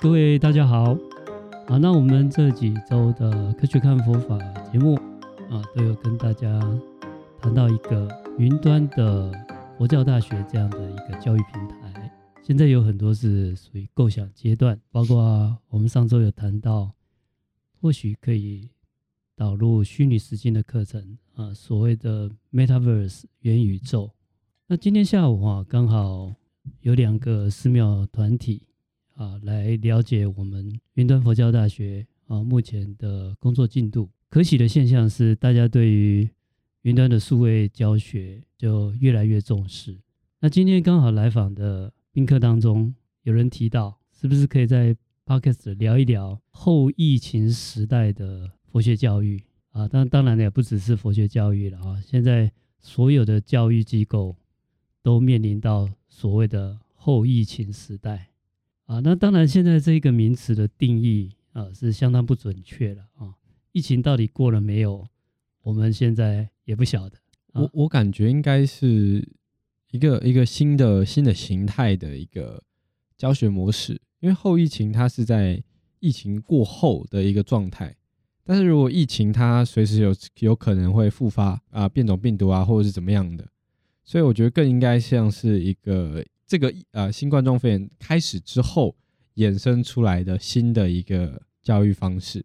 各位大家好，啊，那我们这几周的科学看佛法节目啊，都有跟大家谈到一个云端的佛教大学这样的一个教育平台。现在有很多是属于构想阶段，包括我们上周有谈到，或许可以导入虚拟实境的课程啊，所谓的 Metaverse 元宇宙。那今天下午啊，刚好有两个寺庙团体啊，来了解我们云端佛教大学啊目前的工作进度。可喜的现象是，大家对于云端的数位教学就越来越重视。那今天刚好来访的宾客当中，有人提到，是不是可以在 Podcast 聊一聊后疫情时代的佛学教育啊？当当然也不只是佛学教育了啊，现在所有的教育机构。都面临到所谓的后疫情时代啊，那当然现在这一个名词的定义啊是相当不准确了啊。疫情到底过了没有？我们现在也不晓得。我我感觉应该是一个一个新的新的形态的一个教学模式，因为后疫情它是在疫情过后的一个状态，但是如果疫情它随时有有可能会复发啊，变种病毒啊，或者是怎么样的。所以我觉得更应该像是一个这个呃新冠状肺炎开始之后衍生出来的新的一个教育方式，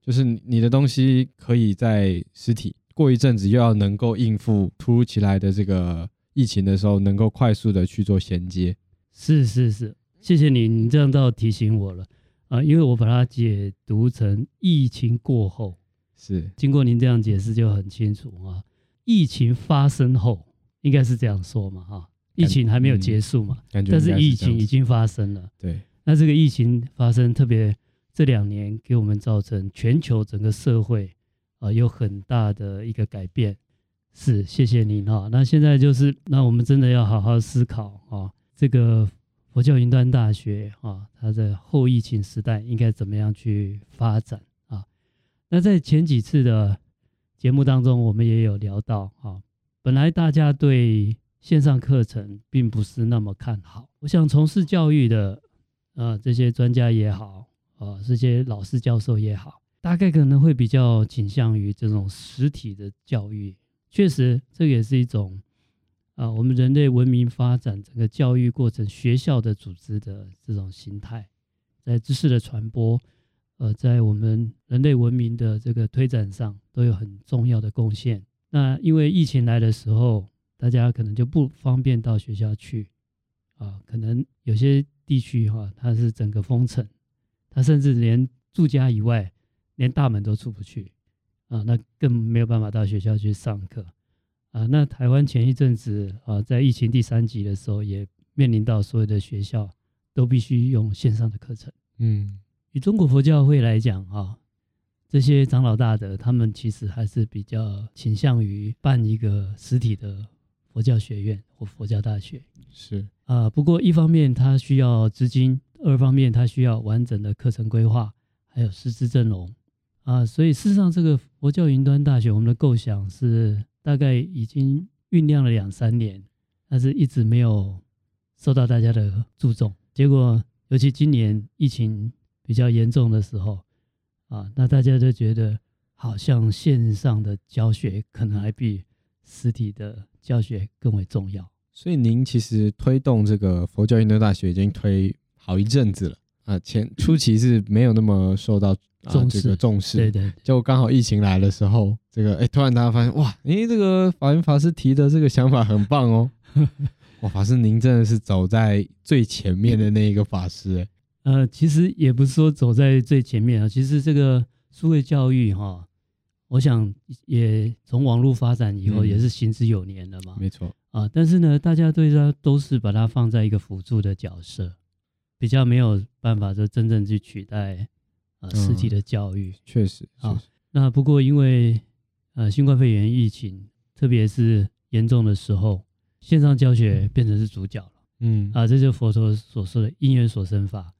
就是你的东西可以在实体，过一阵子又要能够应付突如其来的这个疫情的时候，能够快速的去做衔接。是是是，谢谢你，你这样倒提醒我了。啊，因为我把它解读成疫情过后，是。经过您这样解释就很清楚啊，疫情发生后。应该是这样说嘛，哈，疫情还没有结束嘛，嗯、但是疫情已经发生了。对，那这个疫情发生，特别这两年给我们造成全球整个社会啊、呃、有很大的一个改变。是，谢谢您哈。那现在就是，那我们真的要好好思考啊，这个佛教云端大学啊，它在后疫情时代应该怎么样去发展啊？那在前几次的节目当中，我们也有聊到啊。本来大家对线上课程并不是那么看好，我想从事教育的，呃，这些专家也好，呃，这些老师教授也好，大概可能会比较倾向于这种实体的教育。确实，这也是一种，啊、我们人类文明发展整个教育过程，学校的组织的这种形态，在知识的传播，呃，在我们人类文明的这个推展上，都有很重要的贡献。那因为疫情来的时候，大家可能就不方便到学校去，啊，可能有些地区哈，它是整个封城，它甚至连住家以外，连大门都出不去，啊，那更没有办法到学校去上课，啊，那台湾前一阵子啊，在疫情第三级的时候，也面临到所有的学校都必须用线上的课程，嗯，以中国佛教会来讲啊。这些长老大德，他们其实还是比较倾向于办一个实体的佛教学院或佛教大学。是啊，不过一方面它需要资金，二方面它需要完整的课程规划，还有师资阵容啊。所以事实上，这个佛教云端大学，我们的构想是大概已经酝酿了两三年，但是一直没有受到大家的注重。结果，尤其今年疫情比较严重的时候。啊，那大家都觉得好像线上的教学可能还比实体的教学更为重要。所以您其实推动这个佛教运动大学已经推好一阵子了啊，前 初期是没有那么受到重视，这个重视，对对。就刚好疫情来的时候，这个哎，突然大家发现哇，哎，这个法云法师提的这个想法很棒哦。哇，法师您真的是走在最前面的那一个法师哎。呃，其实也不是说走在最前面啊。其实这个数位教育哈，我想也从网络发展以后也是行之有年了嘛。没错啊，但是呢，大家对它都是把它放在一个辅助的角色，比较没有办法说真正去取代啊实体的教育。确实啊，那不过因为呃新冠肺炎疫情，特别是严重的时候，线上教学变成是主角了。嗯啊，这就是佛陀所说的因缘所生法。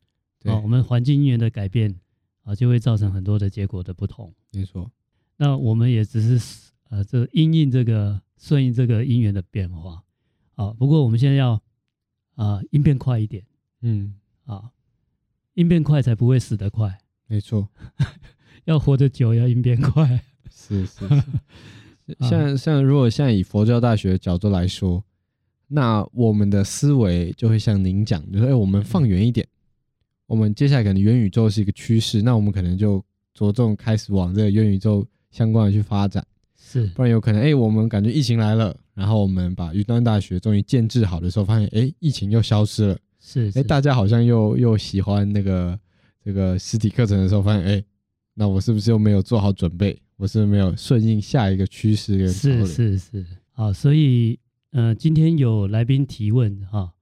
啊，我们环境因缘的改变啊，就会造成很多的结果的不同。没错，那我们也只是呃，这因应这个顺应这个因缘的变化啊。不过我们现在要啊应变快一点，嗯啊，应变快才不会死得快。没错，要活得久要应变快。是是是。像像如果现在以佛教大学的角度来说，那我们的思维就会像您讲，就是哎，我们放远一点，我们接下来可能元宇宙是一个趋势，那我们可能就着重开始往这个元宇宙相关的去发展。是，不然有可能哎，我们感觉疫情来了，然后我们把云端大学终于建制好的时候，发现哎，疫情又消失了。是，哎，大家好像又又喜欢那个这个实体课程的时候，发现哎，那我是不是又没有做好准备？我是没有顺应下一个趋势跟是是是，好，所以呃，今天有来宾提问哈，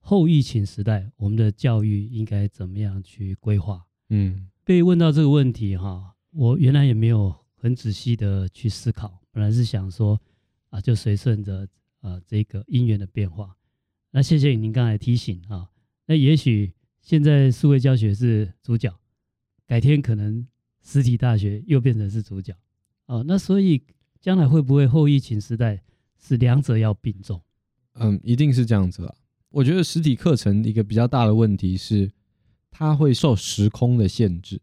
后疫情时代我们的教育应该怎么样去规划？嗯，被问到这个问题哈，我原来也没有很仔细的去思考，本来是想说啊，就随顺着啊这个因缘的变化。那谢谢您刚才提醒啊，那也许现在数位教学是主角，改天可能。实体大学又变成是主角，哦，那所以将来会不会后疫情时代是两者要并重？嗯，一定是这样子了。我觉得实体课程一个比较大的问题是，它会受时空的限制。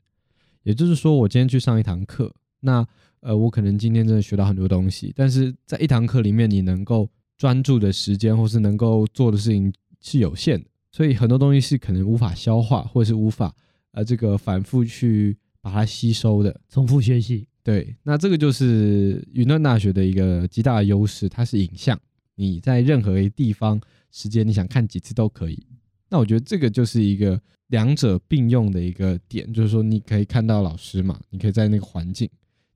也就是说，我今天去上一堂课，那呃，我可能今天真的学到很多东西，但是在一堂课里面，你能够专注的时间或是能够做的事情是有限的，所以很多东西是可能无法消化，或者是无法呃这个反复去。把它吸收的，重复学习。对，那这个就是云端大学的一个极大的优势，它是影像，你在任何一地方、时间，你想看几次都可以。那我觉得这个就是一个两者并用的一个点，就是说你可以看到老师嘛，你可以在那个环境，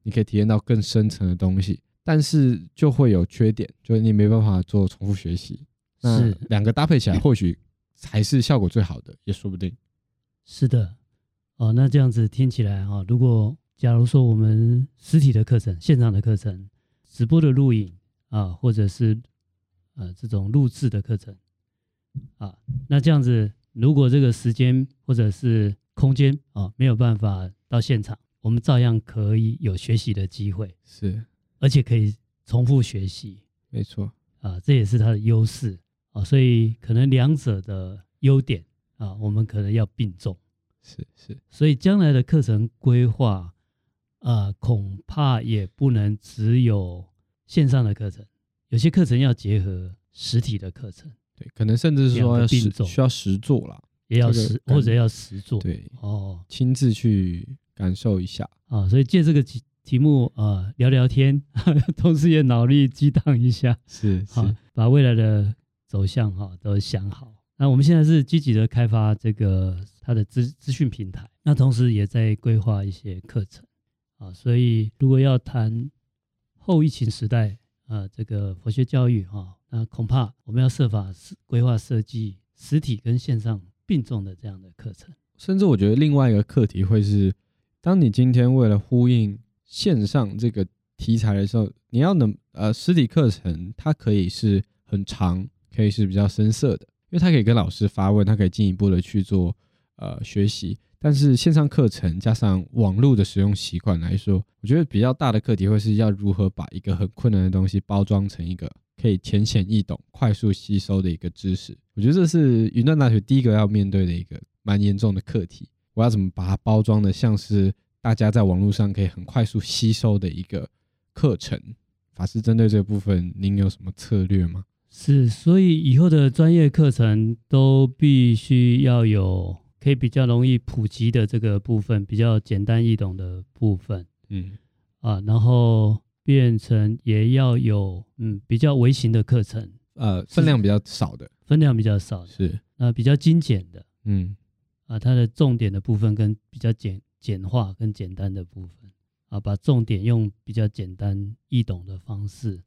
你可以体验到更深层的东西，但是就会有缺点，就是你没办法做重复学习。那两个搭配起来，或许才是效果最好的，也说不定。是的。哦，那这样子听起来哈，如果假如说我们实体的课程、现场的课程、直播的录影啊，或者是呃这种录制的课程啊，那这样子，如果这个时间或者是空间啊没有办法到现场，我们照样可以有学习的机会，是，而且可以重复学习，没错。啊，这也是它的优势。啊，所以可能两者的优点啊，我们可能要并重。是是，所以将来的课程规划，啊、呃，恐怕也不能只有线上的课程，有些课程要结合实体的课程，对，可能甚至是说要实需要实做啦，也要实、这个、或者要实做，对，哦，亲自去感受一下啊，所以借这个题题目啊、呃、聊聊天，同时也脑力激荡一下，是是、啊，把未来的走向哈、啊、都想好。那我们现在是积极的开发这个它的资资讯平台，那同时也在规划一些课程啊，所以如果要谈后疫情时代啊，这个佛学教育哈，那恐怕我们要设法规划设计实体跟线上并重的这样的课程。甚至我觉得另外一个课题会是，当你今天为了呼应线上这个题材的时候，你要能呃实体课程它可以是很长，可以是比较深色的。因为他可以跟老师发问，他可以进一步的去做呃学习，但是线上课程加上网络的使用习惯来说，我觉得比较大的课题会是要如何把一个很困难的东西包装成一个可以浅显易懂、快速吸收的一个知识。我觉得这是云端大学第一个要面对的一个蛮严重的课题。我要怎么把它包装的像是大家在网络上可以很快速吸收的一个课程？法师针对这个部分，您有什么策略吗？是，所以以后的专业课程都必须要有可以比较容易普及的这个部分，比较简单易懂的部分，嗯，啊，然后变成也要有嗯比较微型的课程，呃，分量比较少的，分量比较少的，是，呃，比较精简的，嗯，啊，它的重点的部分跟比较简简化跟简单的部分，啊，把重点用比较简单易懂的方式。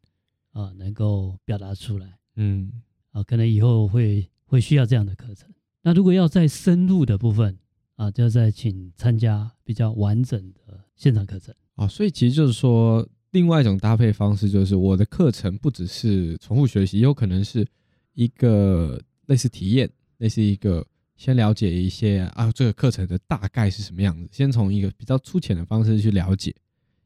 啊，能够表达出来，嗯，啊，可能以后会会需要这样的课程。那如果要再深入的部分，啊，就要再请参加比较完整的现场课程。啊，所以其实就是说，另外一种搭配方式就是，我的课程不只是重复学习，也有可能是一个类似体验，类似一个先了解一些啊，这个课程的大概是什么样子，先从一个比较粗浅的方式去了解，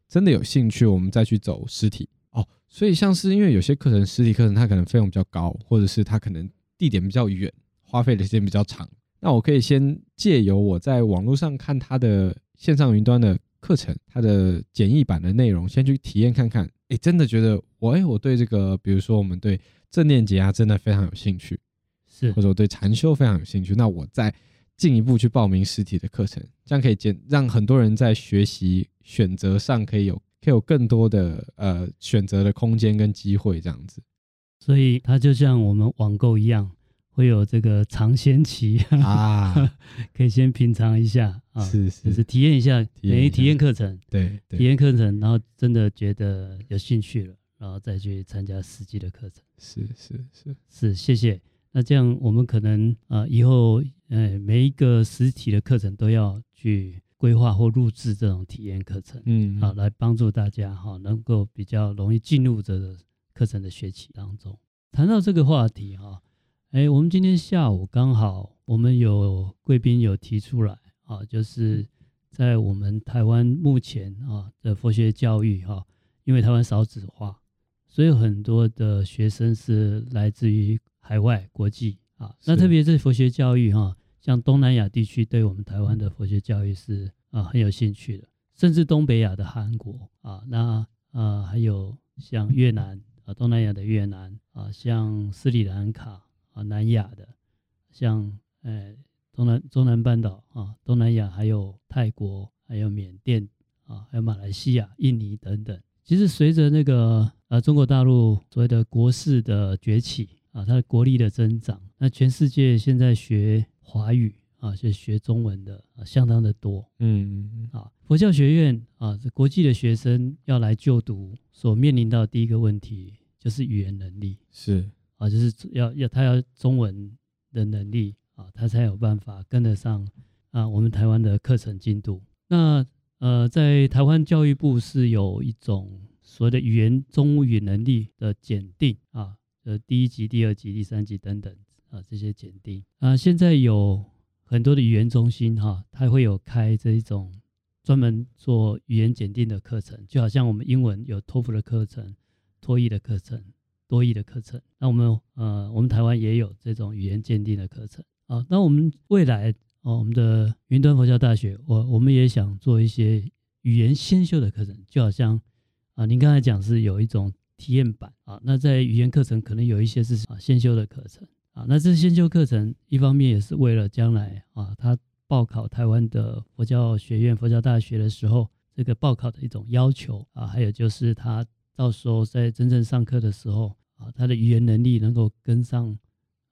真的有兴趣，我们再去走实体。哦，所以像是因为有些课程实体课程它可能费用比较高，或者是它可能地点比较远，花费的时间比较长，那我可以先借由我在网络上看他的线上云端的课程，他的简易版的内容，先去体验看看。哎，真的觉得我哎，我对这个，比如说我们对正念解压真的非常有兴趣，是，或者我对禅修非常有兴趣，那我再进一步去报名实体的课程，这样可以减让很多人在学习选择上可以有可以有更多的呃选择的空间跟机会，这样子。所以它就像我们网购一样，会有这个尝鲜期。啊，可以先品尝一下啊，是是，就是体验一下，等于体验课程，对，对。体验课程，然后真的觉得有兴趣了，然后再去参加实际的课程，是是是。是，谢谢。那这样我们可能啊，以后呃，每一个实体的课程都要去规划或录制这种体验课程，嗯，好，来帮助大家哈，能够比较容易进入这个。课程的学习当中，谈到这个话题哈，哎，我们今天下午刚好我们有贵宾有提出来啊，就是在我们台湾目前啊的佛学教育哈，因为台湾少子化，所以很多的学生是来自于海外国际啊，那特别是佛学教育哈，像东南亚地区对我们台湾的佛学教育是啊很有兴趣的，甚至东北亚的韩国啊，那啊还有像越南。啊，东南亚的越南啊，像斯里兰卡啊，南亚的，像呃东南中南半岛啊，东南亚还有泰国，还有缅甸啊，还有马来西亚、印尼等等。其实随着那个呃中国大陆所谓的国势的崛起啊，它的国力的增长，那全世界现在学华语啊，就学中文的啊，相当的多。嗯嗯啊，佛教学院啊，这国际的学生要来就读。所面临到的第一个问题就是语言能力，是啊，就是要要他要中文的能力啊，他才有办法跟得上啊我们台湾的课程进度。那呃，在台湾教育部是有一种所谓的语言中语能力的检定啊，呃，第一级、第二级、第三级等等啊这些检定啊，现在有很多的语言中心哈，它会有开这一种。专门做语言检定的课程，就好像我们英文有托福的课程、托译的课程、多译的课程。那我们呃，我们台湾也有这种语言鉴定的课程啊。那我们未来哦，我们的云端佛教大学，我我们也想做一些语言先修的课程，就好像啊，您刚才讲是有一种体验版啊。那在语言课程可能有一些是啊先修的课程啊。那这先修课程一方面也是为了将来啊，他。报考台湾的佛教学院、佛教大学的时候，这个报考的一种要求啊，还有就是他到时候在真正上课的时候啊，他的语言能力能够跟上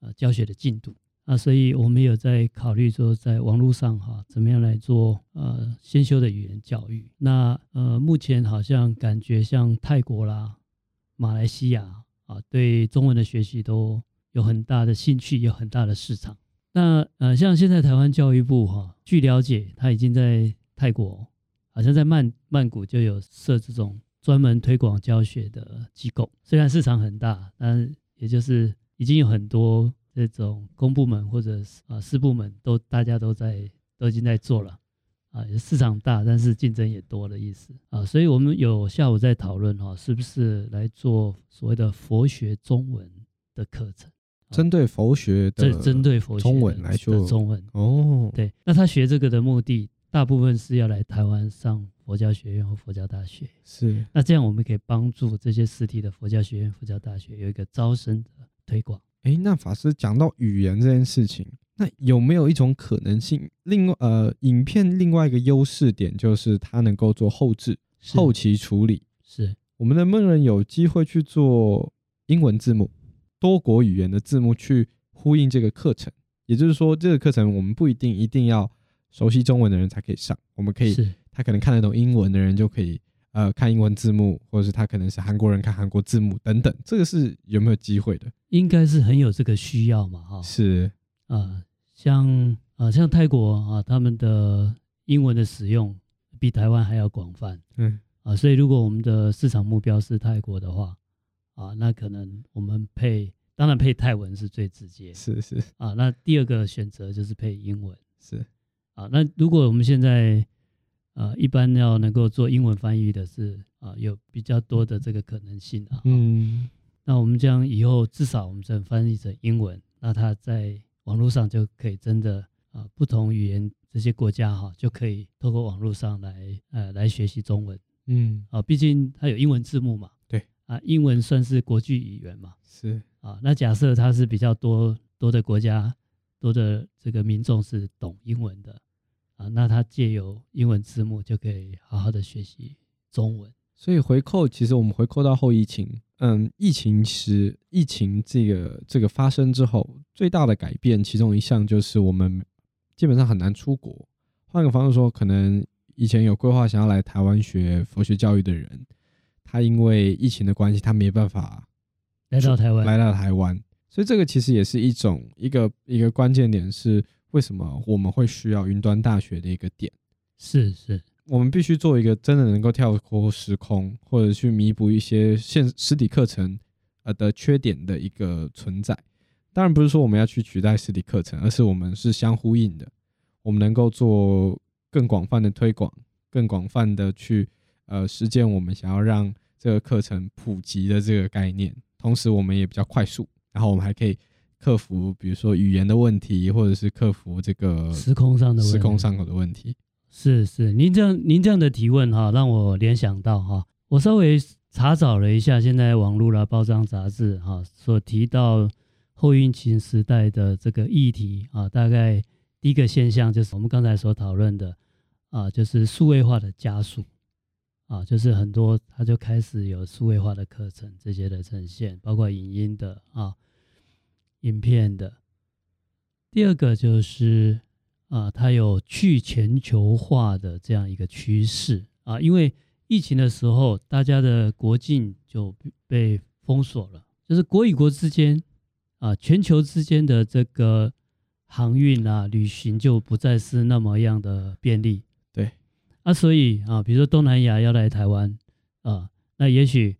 呃教学的进度啊，所以我们有在考虑说，在网络上哈，怎么样来做呃先修的语言教育。那呃，目前好像感觉像泰国啦、马来西亚啊，对中文的学习都有很大的兴趣，有很大的市场。那呃，像现在台湾教育部哈，据了解，他已经在泰国，好像在曼曼谷就有设这种专门推广教学的机构。虽然市场很大，但也就是已经有很多这种公部门或者啊私部门都大家都在都已经在做了啊，市场大，但是竞争也多的意思啊。所以我们有下午在讨论哈，是不是来做所谓的佛学中文的课程。针对佛学的，针对佛学中文来说，中文哦，对，那他学这个的目的，大部分是要来台湾上佛教学院或佛教大学，是。那这样我们可以帮助这些实体的佛教学院、佛教大学有一个招生的推广。哎，那法师讲到语言这件事情，那有没有一种可能性？另外，呃，影片另外一个优势点就是它能够做后置、后期处理。是，我们能不能有机会去做英文字幕？多国语言的字幕去呼应这个课程，也就是说，这个课程我们不一定一定要熟悉中文的人才可以上，我们可以，他可能看得懂英文的人就可以，呃，看英文字幕，或者是他可能是韩国人看韩国字幕等等，这个是有没有机会的？应该是很有这个需要嘛，哈，是啊，像啊像泰国啊，他们的英文的使用比台湾还要广泛，嗯啊，所以如果我们的市场目标是泰国的话。啊，那可能我们配，当然配泰文是最直接，是是啊。那第二个选择就是配英文，是啊。那如果我们现在啊，一般要能够做英文翻译的是啊，有比较多的这个可能性啊。嗯，那我们将以后至少我们这翻译成英文，那它在网络上就可以真的啊不同语言这些国家哈，就可以透过网络上来呃来学习中文。嗯，啊，毕竟它有英文字幕嘛。对啊，英文算是国际语言嘛。是啊，那假设它是比较多多的国家，多的这个民众是懂英文的啊，那它借由英文字幕就可以好好的学习中文。所以回扣，其实我们回扣到后疫情，嗯，疫情时疫情这个这个发生之后，最大的改变其中一项就是我们基本上很难出国。换个方式说，可能以前有规划想要来台湾学佛学教育的人，他因为疫情的关系，他没办法来到台湾，来到台湾。所以这个其实也是一种一个一个关键点，是为什么我们会需要云端大学的一个点。是是。我们必须做一个真的能够跳脱时空，或者去弥补一些现实体课程呃的缺点的一个存在。当然不是说我们要去取代实体课程，而是我们是相呼应的。我们能够做更广泛的推广，更广泛的去呃实践我们想要让这个课程普及的这个概念。同时，我们也比较快速，然后我们还可以克服比如说语言的问题，或者是克服这个时空上的时空上口的问题。是是，您这样您这样的提问哈，让我联想到哈，我稍微查找了一下，现在网络啦、报章杂志哈所提到后疫情时代的这个议题啊，大概第一个现象就是我们刚才所讨论的啊，就是数位化的加速啊，就是很多它就开始有数位化的课程这些的呈现，包括影音的啊、影片的。第二个就是。啊，它有去全球化的这样一个趋势啊，因为疫情的时候，大家的国境就被封锁了，就是国与国之间啊，全球之间的这个航运啊、旅行就不再是那么样的便利。对，啊，所以啊，比如说东南亚要来台湾啊，那也许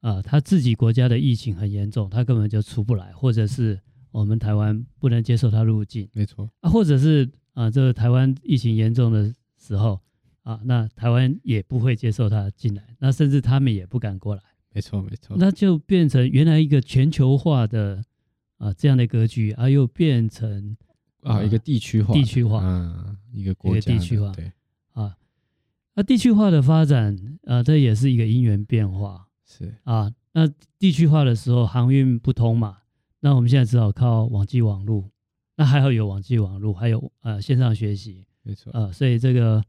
啊，他自己国家的疫情很严重，他根本就出不来，或者是。我们台湾不能接受他入境，没错啊，或者是啊，这个台湾疫情严重的时候啊，那台湾也不会接受他进来，那甚至他们也不敢过来，没错没错，那就变成原来一个全球化的啊这样的格局，啊，又变成啊一个地区化，地区化，嗯，一个国家一个地区化，对。啊，那地区化的发展啊，这也是一个因缘变化，是。啊，那地区化的时候航运不通嘛。那我们现在只好靠网际网路，那还好有网际网络，还有呃线上学习，没错，呃，所以这个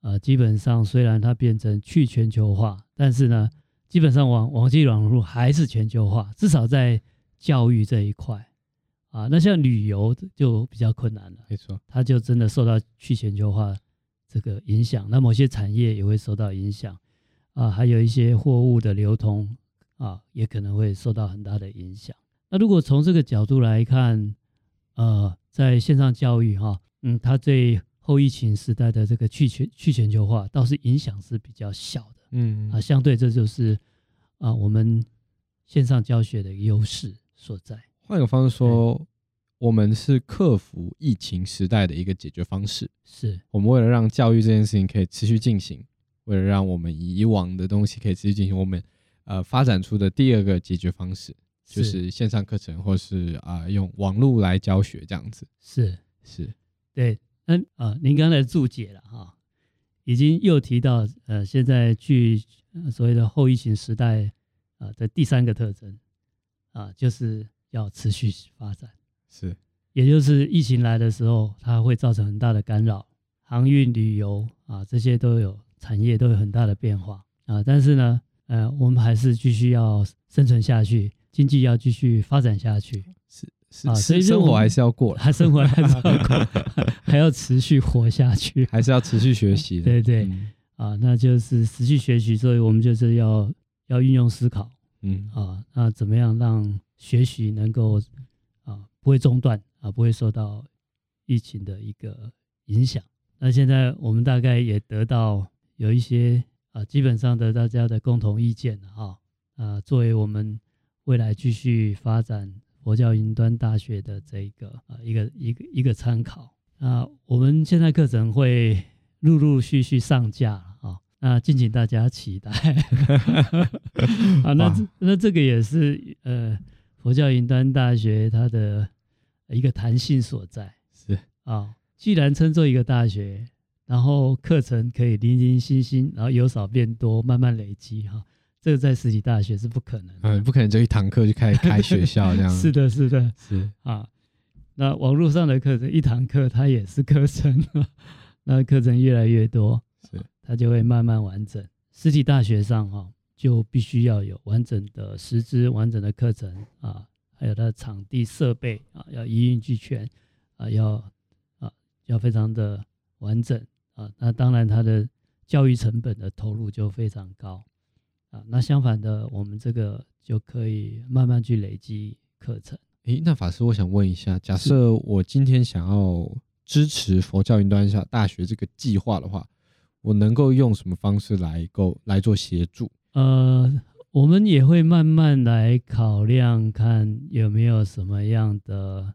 呃基本上虽然它变成去全球化，但是呢，基本上网网际网络还是全球化，至少在教育这一块啊。那像旅游就比较困难了，没错，它就真的受到去全球化这个影响，那某些产业也会受到影响啊，还有一些货物的流通啊，也可能会受到很大的影响。那如果从这个角度来看，呃，在线上教育哈，嗯，它对后疫情时代的这个去全去全球化倒是影响是比较小的，嗯啊，相对这就是啊我们线上教学的优势所在。换个方式说，我们是克服疫情时代的一个解决方式，是我们为了让教育这件事情可以持续进行，为了让我们以往的东西可以持续进行，我们呃发展出的第二个解决方式。就是线上课程，或是啊、呃、用网络来教学这样子，是。是，对，那啊、呃、您刚才注解了哈，已经又提到呃现在距所谓的后疫情时代啊的第三个特征啊，就是要持续发展，是，也就是疫情来的时候，它会造成很大的干扰，航运、旅游啊这些都有产业都有很大的变化啊，但是呢，呃我们还是继续要生存下去。经济要继续发展下去，是是啊，所以生活还是要过，还生活还是要过，还要持续活下去，还是要持续学习。对对，嗯、啊，那就是持续学习，所以我们就是要要运用思考，嗯。啊，那怎么样让学习能够啊不会中断啊，不会受到疫情的一个影响。那现在我们大概也得到有一些啊，基本上的大家的共同意见哈。啊，作为我们。未来继续发展佛教云端大学的这一个啊一个一个一个参考。那，我们现在课程会陆陆续续上架啊，那敬请大家期待。啊。那那这个也是呃佛教云端大学它的一个弹性所在，是。啊，既然称作一个大学，然后课程可以零零星星，然后由少变多，慢慢累积哈，这个在实体大学是不可能的，嗯，不可能就一堂课就开始开学校这样。是的，是的，是啊。那网络上的课程，一堂课它也是课程，那课程越来越多，是它就会慢慢完整。实体大学上哈，就必须要有完整的师资、完整的课程啊，还有它的场地设备啊，要一应俱全啊，要啊要非常的完整啊。那当然，它的教育成本的投入就非常高啊。那相反的，我们这个就可以慢慢去累积课程。诶，那法师，我想问一下，假设我今天想要支持佛教云端下大学这个计划的话，我能够用什么方式来够来做协助？呃，我们也会慢慢来考量，看有没有什么样的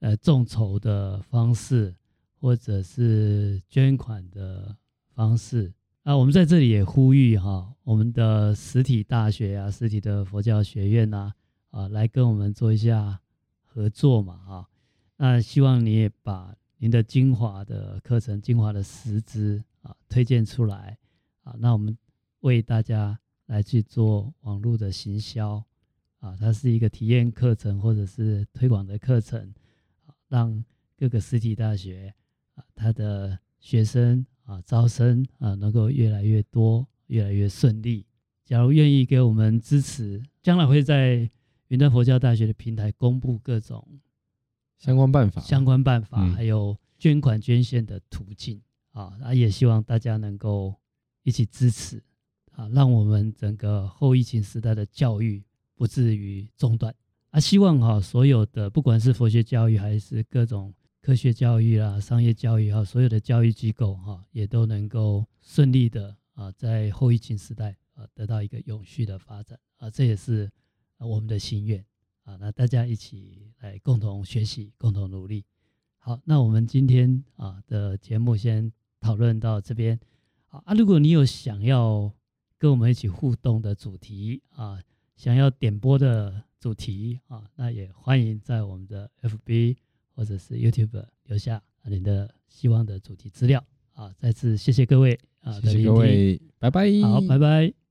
呃众筹的方式，或者是捐款的方式。啊，我们在这里也呼吁哈，我们的实体大学啊，实体的佛教学院呐，啊，来跟我们做一下。合作嘛，哈，那希望你也把您的精华的课程、精华的师资啊推荐出来。啊，那我们为大家来去做网络的行销。啊，它是一个体验课程或者是推广的课程，啊让各个实体大学啊，它的学生啊招生啊能够越来越多，越来越顺利。假如愿意给我们支持，将来会在。云端佛教大学的平台公布各种相关办法，相关办法，还有捐款捐献的途径啊，那也希望大家能够一起支持啊，让我们整个后疫情时代的教育不至于中断啊。希望哈，所有的不管是佛学教育还是各种科学教育啊、商业教育啊，所有的教育机构哈，也都能够顺利的啊，在后疫情时代啊，得到一个永续的发展啊，这也是。我们的心愿啊，那大家一起来共同学习，共同努力。好，那我们今天啊的节目先讨论到这边。好啊，如果你有想要跟我们一起互动的主题啊，想要点播的主题啊，那也欢迎在我们的 FB 或者是 YouTube 留下您的希望的主题资料啊。再次谢谢各位啊，谢谢各位，拜拜。好，拜拜。